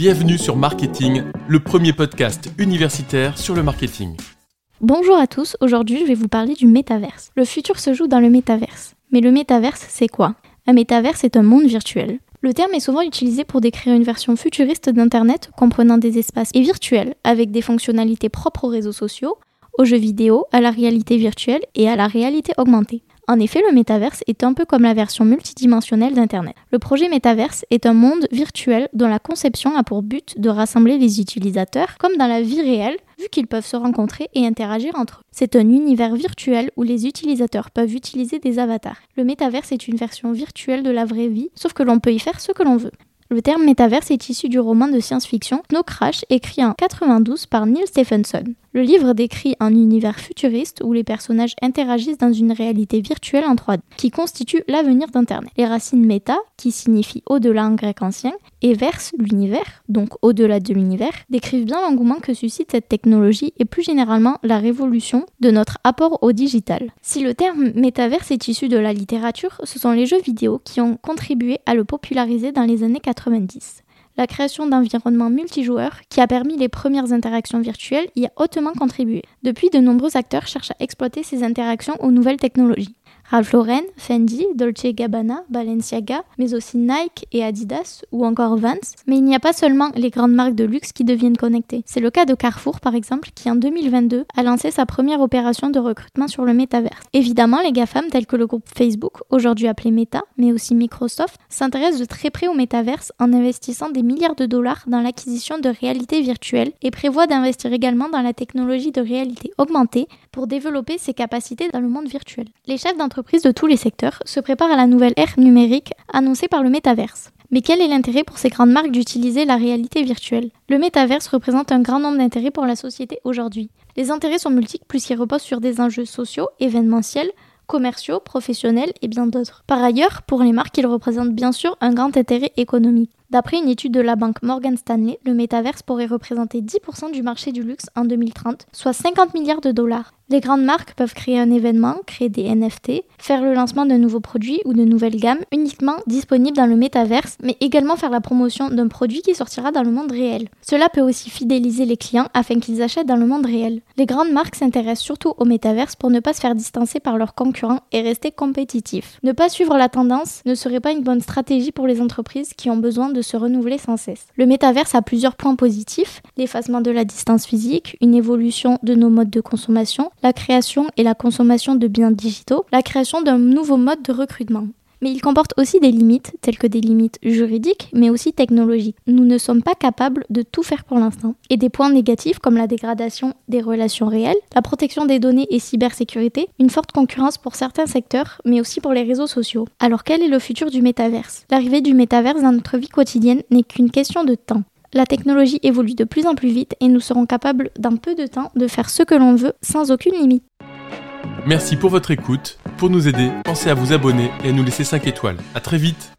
Bienvenue sur Marketing, le premier podcast universitaire sur le marketing. Bonjour à tous, aujourd'hui je vais vous parler du métaverse. Le futur se joue dans le métaverse. Mais le métaverse, c'est quoi? Un métaverse est un monde virtuel. Le terme est souvent utilisé pour décrire une version futuriste d'Internet comprenant des espaces et virtuels avec des fonctionnalités propres aux réseaux sociaux, aux jeux vidéo, à la réalité virtuelle et à la réalité augmentée. En effet, le métaverse est un peu comme la version multidimensionnelle d'Internet. Le projet métaverse est un monde virtuel dont la conception a pour but de rassembler les utilisateurs comme dans la vie réelle, vu qu'ils peuvent se rencontrer et interagir entre eux. C'est un univers virtuel où les utilisateurs peuvent utiliser des avatars. Le métaverse est une version virtuelle de la vraie vie, sauf que l'on peut y faire ce que l'on veut. Le terme métaverse est issu du roman de science-fiction No Crash écrit en 92 par Neil Stephenson. Le livre décrit un univers futuriste où les personnages interagissent dans une réalité virtuelle en 3D, qui constitue l'avenir d'Internet. Les racines méta, qui signifient au-delà en grec ancien, et verse, l'univers, donc au-delà de l'univers, décrivent bien l'engouement que suscite cette technologie et plus généralement la révolution de notre apport au digital. Si le terme métaverse est issu de la littérature, ce sont les jeux vidéo qui ont contribué à le populariser dans les années 90 la création d'environnements multijoueurs qui a permis les premières interactions virtuelles y a hautement contribué. Depuis, de nombreux acteurs cherchent à exploiter ces interactions aux nouvelles technologies. Ralph Lauren, Fendi, Dolce Gabbana, Balenciaga, mais aussi Nike et Adidas ou encore Vans. Mais il n'y a pas seulement les grandes marques de luxe qui deviennent connectées. C'est le cas de Carrefour par exemple qui en 2022 a lancé sa première opération de recrutement sur le métaverse. Évidemment, les GAFAM tels que le groupe Facebook, aujourd'hui appelé Meta, mais aussi Microsoft, s'intéressent de très près au métaverse en investissant des milliards de dollars dans l'acquisition de réalité virtuelle et prévoient d'investir également dans la technologie de réalité augmentée pour développer ses capacités dans le monde virtuel. Les chefs d'entreprise de tous les secteurs se préparent à la nouvelle ère numérique annoncée par le métaverse. Mais quel est l'intérêt pour ces grandes marques d'utiliser la réalité virtuelle? Le métaverse représente un grand nombre d'intérêts pour la société aujourd'hui. Les intérêts sont multiples puisqu'ils reposent sur des enjeux sociaux, événementiels, commerciaux, professionnels et bien d'autres. Par ailleurs, pour les marques, ils représentent bien sûr un grand intérêt économique. D'après une étude de la banque Morgan Stanley, le métaverse pourrait représenter 10% du marché du luxe en 2030, soit 50 milliards de dollars. Les grandes marques peuvent créer un événement, créer des NFT, faire le lancement de nouveaux produits ou de nouvelles gammes uniquement disponibles dans le métaverse, mais également faire la promotion d'un produit qui sortira dans le monde réel. Cela peut aussi fidéliser les clients afin qu'ils achètent dans le monde réel. Les grandes marques s'intéressent surtout au métaverse pour ne pas se faire distancer par leurs concurrents et rester compétitifs. Ne pas suivre la tendance ne serait pas une bonne stratégie pour les entreprises qui ont besoin de se renouveler sans cesse. Le métaverse a plusieurs points positifs, l'effacement de la distance physique, une évolution de nos modes de consommation, la création et la consommation de biens digitaux, la création d'un nouveau mode de recrutement. Mais il comporte aussi des limites, telles que des limites juridiques, mais aussi technologiques. Nous ne sommes pas capables de tout faire pour l'instant. Et des points négatifs comme la dégradation des relations réelles, la protection des données et cybersécurité, une forte concurrence pour certains secteurs, mais aussi pour les réseaux sociaux. Alors quel est le futur du métaverse? L'arrivée du métaverse dans notre vie quotidienne n'est qu'une question de temps. La technologie évolue de plus en plus vite et nous serons capables d'un peu de temps de faire ce que l'on veut sans aucune limite. Merci pour votre écoute. Pour nous aider, pensez à vous abonner et à nous laisser 5 étoiles. A très vite